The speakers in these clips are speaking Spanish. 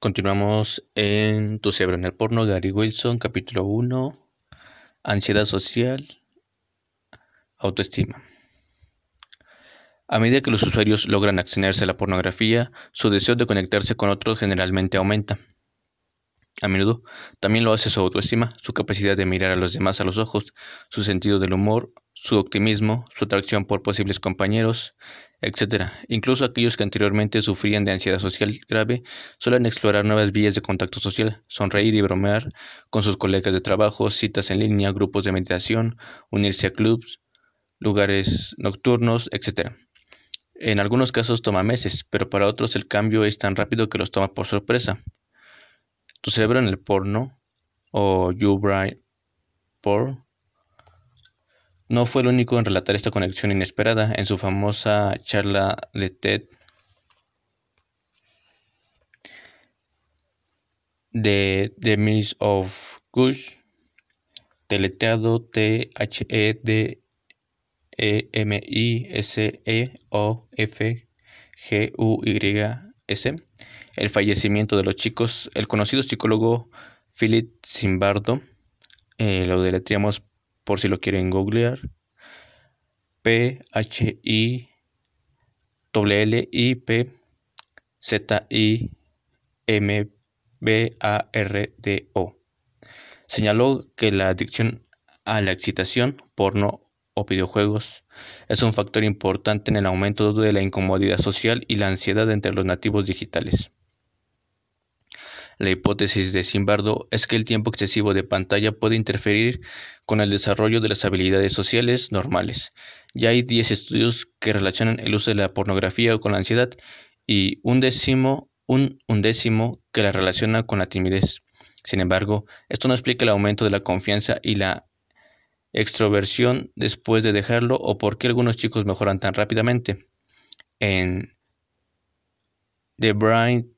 Continuamos en Tu cerebro en el porno, Gary Wilson, capítulo 1, ansiedad social, autoestima. A medida que los usuarios logran accederse a la pornografía, su deseo de conectarse con otros generalmente aumenta. A menudo también lo hace su autoestima, su capacidad de mirar a los demás a los ojos, su sentido del humor, su optimismo, su atracción por posibles compañeros, etc. Incluso aquellos que anteriormente sufrían de ansiedad social grave suelen explorar nuevas vías de contacto social, sonreír y bromear con sus colegas de trabajo, citas en línea, grupos de meditación, unirse a clubs, lugares nocturnos, etc. En algunos casos toma meses, pero para otros el cambio es tan rápido que los toma por sorpresa. Tu cerebro en el porno o You Brain Porn no fue el único en relatar esta conexión inesperada en su famosa charla de TED de The Miss of Gush, deletreado T-H-E-D-M-I-S-E-O-F-G-U-Y-S, el fallecimiento de los chicos, el conocido psicólogo Philip Zimbardo, eh, lo deletreamos por si lo quieren googlear. P H I L I P Z I M B A R D O. Señaló que la adicción a la excitación, porno o videojuegos es un factor importante en el aumento de la incomodidad social y la ansiedad entre los nativos digitales. La hipótesis de Simbardo es que el tiempo excesivo de pantalla puede interferir con el desarrollo de las habilidades sociales normales. Ya hay 10 estudios que relacionan el uso de la pornografía con la ansiedad y un décimo, un undécimo que la relaciona con la timidez. Sin embargo, esto no explica el aumento de la confianza y la extroversión después de dejarlo o por qué algunos chicos mejoran tan rápidamente. En The Brain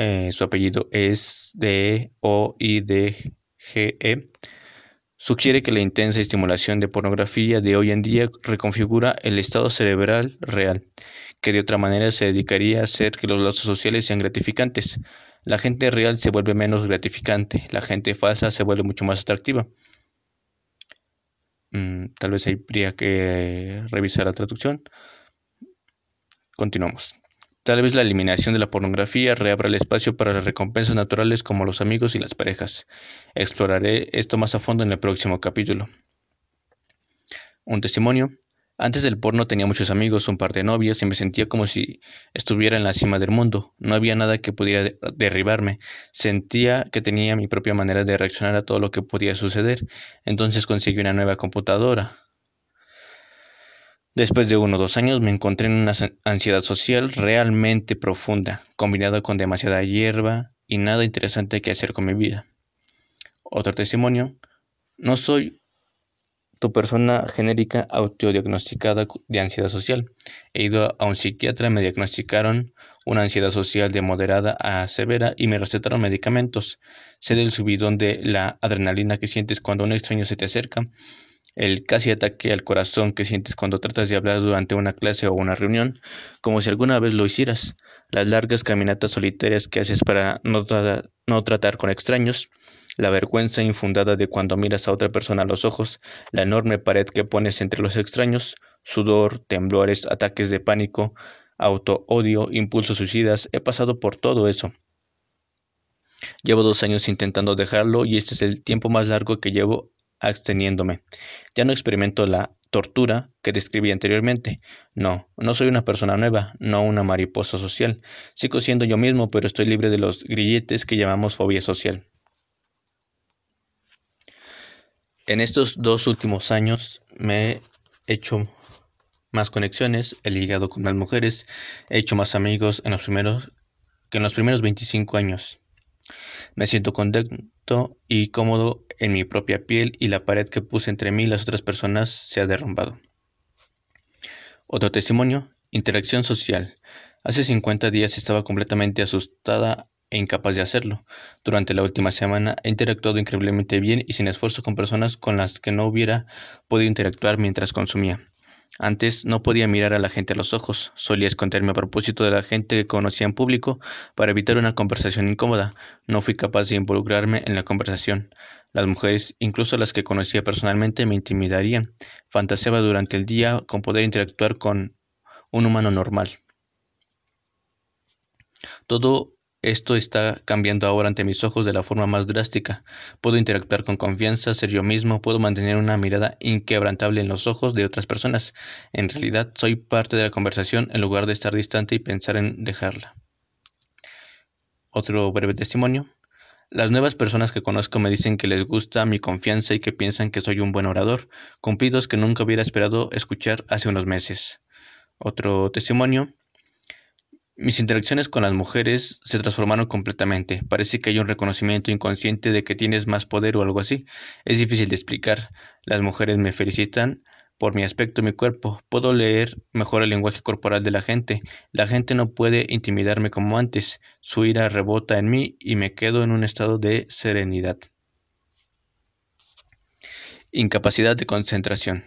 eh, su apellido es D-O-I-D-G-E, sugiere que la intensa estimulación de pornografía de hoy en día reconfigura el estado cerebral real, que de otra manera se dedicaría a hacer que los lazos sociales sean gratificantes. La gente real se vuelve menos gratificante, la gente falsa se vuelve mucho más atractiva. Mm, tal vez habría que revisar la traducción. Continuamos. Tal vez la eliminación de la pornografía reabra el espacio para las recompensas naturales como los amigos y las parejas. Exploraré esto más a fondo en el próximo capítulo. Un testimonio. Antes del porno tenía muchos amigos, un par de novias y me sentía como si estuviera en la cima del mundo. No había nada que pudiera derribarme. Sentía que tenía mi propia manera de reaccionar a todo lo que podía suceder. Entonces conseguí una nueva computadora. Después de uno o dos años me encontré en una ansiedad social realmente profunda, combinada con demasiada hierba y nada interesante que hacer con mi vida. Otro testimonio, no soy tu persona genérica autodiagnosticada de ansiedad social. He ido a un psiquiatra, me diagnosticaron una ansiedad social de moderada a severa y me recetaron medicamentos. Sé del subidón de la adrenalina que sientes cuando un extraño se te acerca el casi ataque al corazón que sientes cuando tratas de hablar durante una clase o una reunión, como si alguna vez lo hicieras, las largas caminatas solitarias que haces para no, tratar con extraños, la vergüenza infundada de cuando miras a otra persona a los ojos, la enorme pared que pones entre los extraños, sudor, temblores, ataques de pánico, auto-odio, impulsos suicidas, he pasado por todo eso. Llevo dos años intentando dejarlo y este es el tiempo más largo que llevo absteniéndome. Ya no experimento la tortura que describí anteriormente. No, no soy una persona nueva, no una mariposa social. Sigo siendo yo mismo, pero estoy libre de los grilletes que llamamos fobia social. En estos dos últimos años me he hecho más conexiones, he ligado con más mujeres, he hecho más amigos en los primeros que en los primeros 25 años. Me siento y cómodo en mi propia piel y la pared que puse entre mí y las otras personas se ha derrumbado. Otro testimonio, interacción social. Hace 50 días estaba completamente asustada e incapaz de hacerlo. Durante la última semana he interactuado increíblemente bien y sin esfuerzo con personas con las que no hubiera podido interactuar mientras consumía. Antes no podía mirar a la gente a los ojos, solía esconderme a propósito de la gente que conocía en público para evitar una conversación incómoda. No fui capaz de involucrarme en la conversación. Las mujeres, incluso las que conocía personalmente, me intimidarían. Fantaseaba durante el día con poder interactuar con un humano normal. Todo esto está cambiando ahora ante mis ojos de la forma más drástica. Puedo interactuar con confianza, ser yo mismo, puedo mantener una mirada inquebrantable en los ojos de otras personas. En realidad, soy parte de la conversación en lugar de estar distante y pensar en dejarla. Otro breve testimonio. Las nuevas personas que conozco me dicen que les gusta mi confianza y que piensan que soy un buen orador, cumplidos que nunca hubiera esperado escuchar hace unos meses. Otro testimonio. Mis interacciones con las mujeres se transformaron completamente. Parece que hay un reconocimiento inconsciente de que tienes más poder o algo así. Es difícil de explicar. Las mujeres me felicitan por mi aspecto y mi cuerpo. Puedo leer mejor el lenguaje corporal de la gente. La gente no puede intimidarme como antes. Su ira rebota en mí y me quedo en un estado de serenidad. Incapacidad de concentración.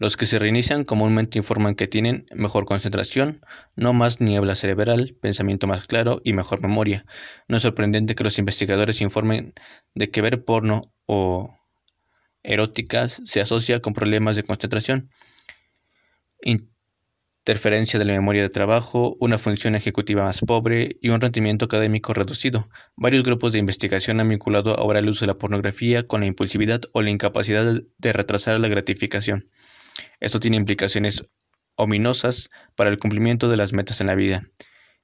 Los que se reinician comúnmente informan que tienen mejor concentración, no más niebla cerebral, pensamiento más claro y mejor memoria. No es sorprendente que los investigadores informen de que ver porno o eróticas se asocia con problemas de concentración, interferencia de la memoria de trabajo, una función ejecutiva más pobre y un rendimiento académico reducido. Varios grupos de investigación han vinculado ahora el uso de la pornografía con la impulsividad o la incapacidad de retrasar la gratificación. Esto tiene implicaciones ominosas para el cumplimiento de las metas en la vida.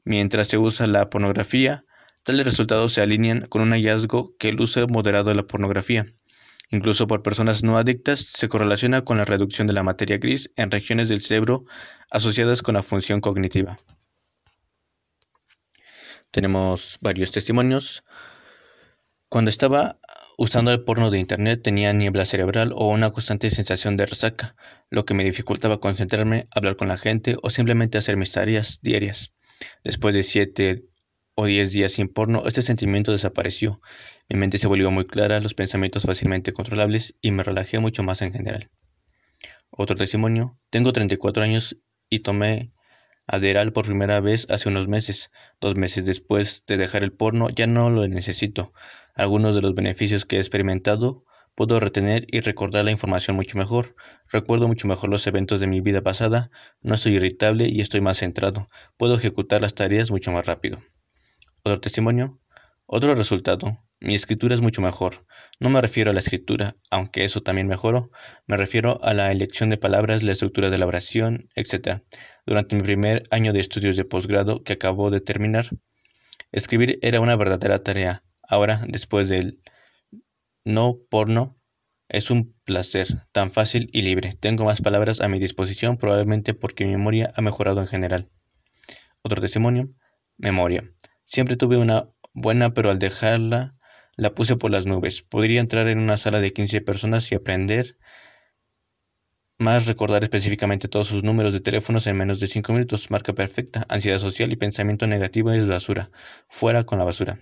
Mientras se usa la pornografía, tales resultados se alinean con un hallazgo que el uso moderado de la pornografía, incluso por personas no adictas, se correlaciona con la reducción de la materia gris en regiones del cerebro asociadas con la función cognitiva. Tenemos varios testimonios. Cuando estaba Usando el porno de internet tenía niebla cerebral o una constante sensación de resaca, lo que me dificultaba concentrarme, hablar con la gente o simplemente hacer mis tareas diarias. Después de siete o diez días sin porno, este sentimiento desapareció. Mi mente se volvió muy clara, los pensamientos fácilmente controlables y me relajé mucho más en general. Otro testimonio. Tengo 34 años y tomé Adderall por primera vez hace unos meses. Dos meses después de dejar el porno ya no lo necesito. Algunos de los beneficios que he experimentado puedo retener y recordar la información mucho mejor. Recuerdo mucho mejor los eventos de mi vida pasada, no estoy irritable y estoy más centrado. Puedo ejecutar las tareas mucho más rápido. Otro testimonio. Otro resultado. Mi escritura es mucho mejor. No me refiero a la escritura, aunque eso también mejoró. Me refiero a la elección de palabras, la estructura de la oración, etc. Durante mi primer año de estudios de posgrado que acabo de terminar, escribir era una verdadera tarea. Ahora, después del no porno, es un placer, tan fácil y libre. Tengo más palabras a mi disposición, probablemente porque mi memoria ha mejorado en general. Otro testimonio, memoria. Siempre tuve una buena, pero al dejarla la puse por las nubes. Podría entrar en una sala de 15 personas y aprender más recordar específicamente todos sus números de teléfonos en menos de 5 minutos. Marca perfecta. Ansiedad social y pensamiento negativo es basura. Fuera con la basura.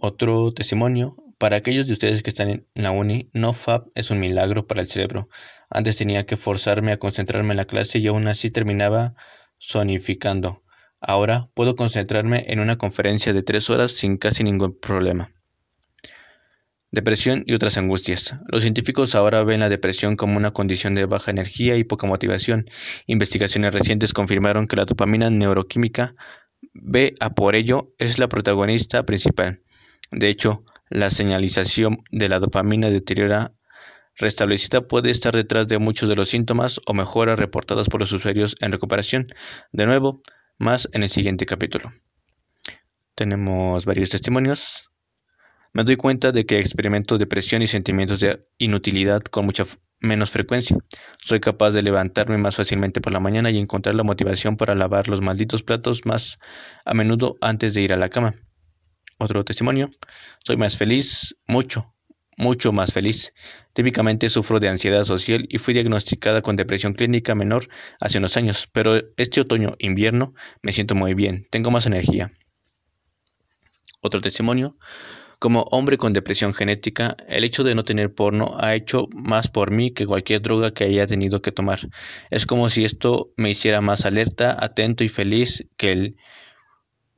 Otro testimonio. Para aquellos de ustedes que están en la uni, NoFap es un milagro para el cerebro. Antes tenía que forzarme a concentrarme en la clase y aún así terminaba sonificando. Ahora puedo concentrarme en una conferencia de tres horas sin casi ningún problema. Depresión y otras angustias. Los científicos ahora ven la depresión como una condición de baja energía y poca motivación. Investigaciones recientes confirmaron que la dopamina neuroquímica B a por ello es la protagonista principal. De hecho, la señalización de la dopamina deteriora restablecida puede estar detrás de muchos de los síntomas o mejoras reportadas por los usuarios en recuperación. De nuevo, más en el siguiente capítulo. Tenemos varios testimonios. Me doy cuenta de que experimento depresión y sentimientos de inutilidad con mucha menos frecuencia. Soy capaz de levantarme más fácilmente por la mañana y encontrar la motivación para lavar los malditos platos más a menudo antes de ir a la cama. Otro testimonio. Soy más feliz, mucho, mucho más feliz. Típicamente sufro de ansiedad social y fui diagnosticada con depresión clínica menor hace unos años, pero este otoño-invierno me siento muy bien, tengo más energía. Otro testimonio. Como hombre con depresión genética, el hecho de no tener porno ha hecho más por mí que cualquier droga que haya tenido que tomar. Es como si esto me hiciera más alerta, atento y feliz que el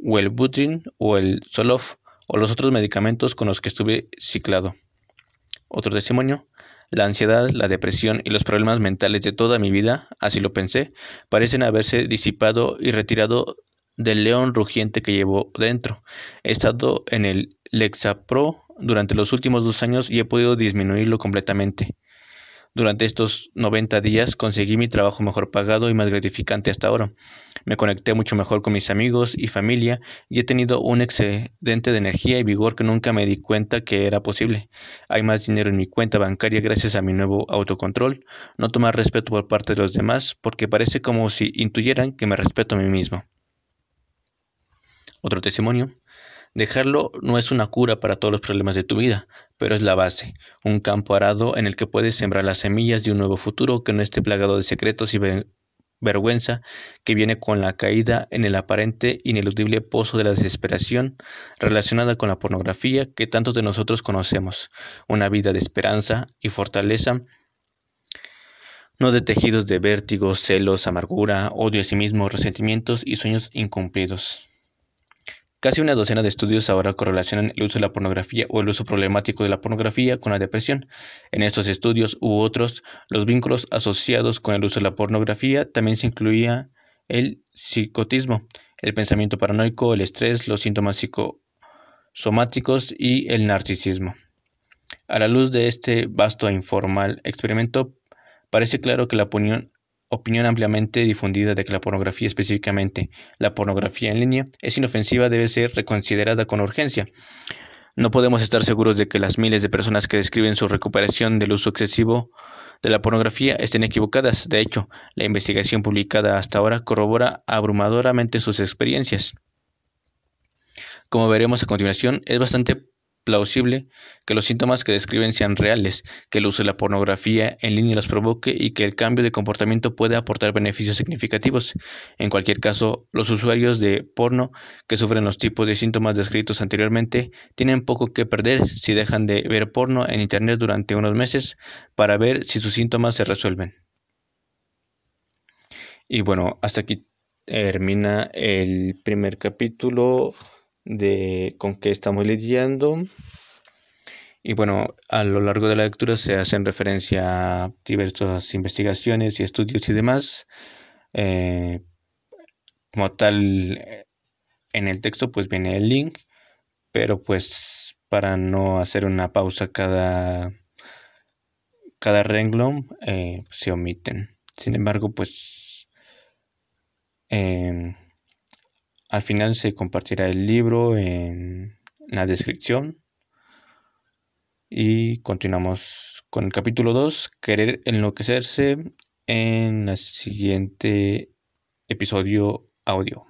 Wellbutrin o el Zoloft o los otros medicamentos con los que estuve ciclado. Otro testimonio. La ansiedad, la depresión y los problemas mentales de toda mi vida, así lo pensé, parecen haberse disipado y retirado del león rugiente que llevo dentro. He estado en el Lexapro durante los últimos dos años y he podido disminuirlo completamente. Durante estos 90 días conseguí mi trabajo mejor pagado y más gratificante hasta ahora. Me conecté mucho mejor con mis amigos y familia y he tenido un excedente de energía y vigor que nunca me di cuenta que era posible. Hay más dinero en mi cuenta bancaria gracias a mi nuevo autocontrol. No tomar respeto por parte de los demás porque parece como si intuyeran que me respeto a mí mismo. Otro testimonio. Dejarlo no es una cura para todos los problemas de tu vida, pero es la base, un campo arado en el que puedes sembrar las semillas de un nuevo futuro que no esté plagado de secretos y vergüenza que viene con la caída en el aparente ineludible pozo de la desesperación relacionada con la pornografía que tantos de nosotros conocemos, una vida de esperanza y fortaleza no de tejidos de vértigos, celos, amargura, odio a sí mismo, resentimientos y sueños incumplidos. Casi una docena de estudios ahora correlacionan el uso de la pornografía o el uso problemático de la pornografía con la depresión. En estos estudios u otros, los vínculos asociados con el uso de la pornografía también se incluía el psicotismo, el pensamiento paranoico, el estrés, los síntomas psicosomáticos y el narcisismo. A la luz de este vasto e informal experimento, parece claro que la opinión opinión ampliamente difundida de que la pornografía, específicamente la pornografía en línea, es inofensiva debe ser reconsiderada con urgencia. No podemos estar seguros de que las miles de personas que describen su recuperación del uso excesivo de la pornografía estén equivocadas. De hecho, la investigación publicada hasta ahora corrobora abrumadoramente sus experiencias. Como veremos a continuación, es bastante plausible que los síntomas que describen sean reales, que el uso de la pornografía en línea los provoque y que el cambio de comportamiento puede aportar beneficios significativos. En cualquier caso, los usuarios de porno que sufren los tipos de síntomas descritos anteriormente tienen poco que perder si dejan de ver porno en Internet durante unos meses para ver si sus síntomas se resuelven. Y bueno, hasta aquí termina el primer capítulo de con qué estamos lidiando. Y bueno, a lo largo de la lectura se hacen referencia a diversas investigaciones y estudios y demás. Eh, como tal, en el texto pues viene el link, pero pues para no hacer una pausa cada, cada renglón eh, se omiten. Sin embargo, pues em, al final se compartirá el libro en la descripción. Y continuamos con el capítulo 2, querer enloquecerse, en el siguiente episodio audio.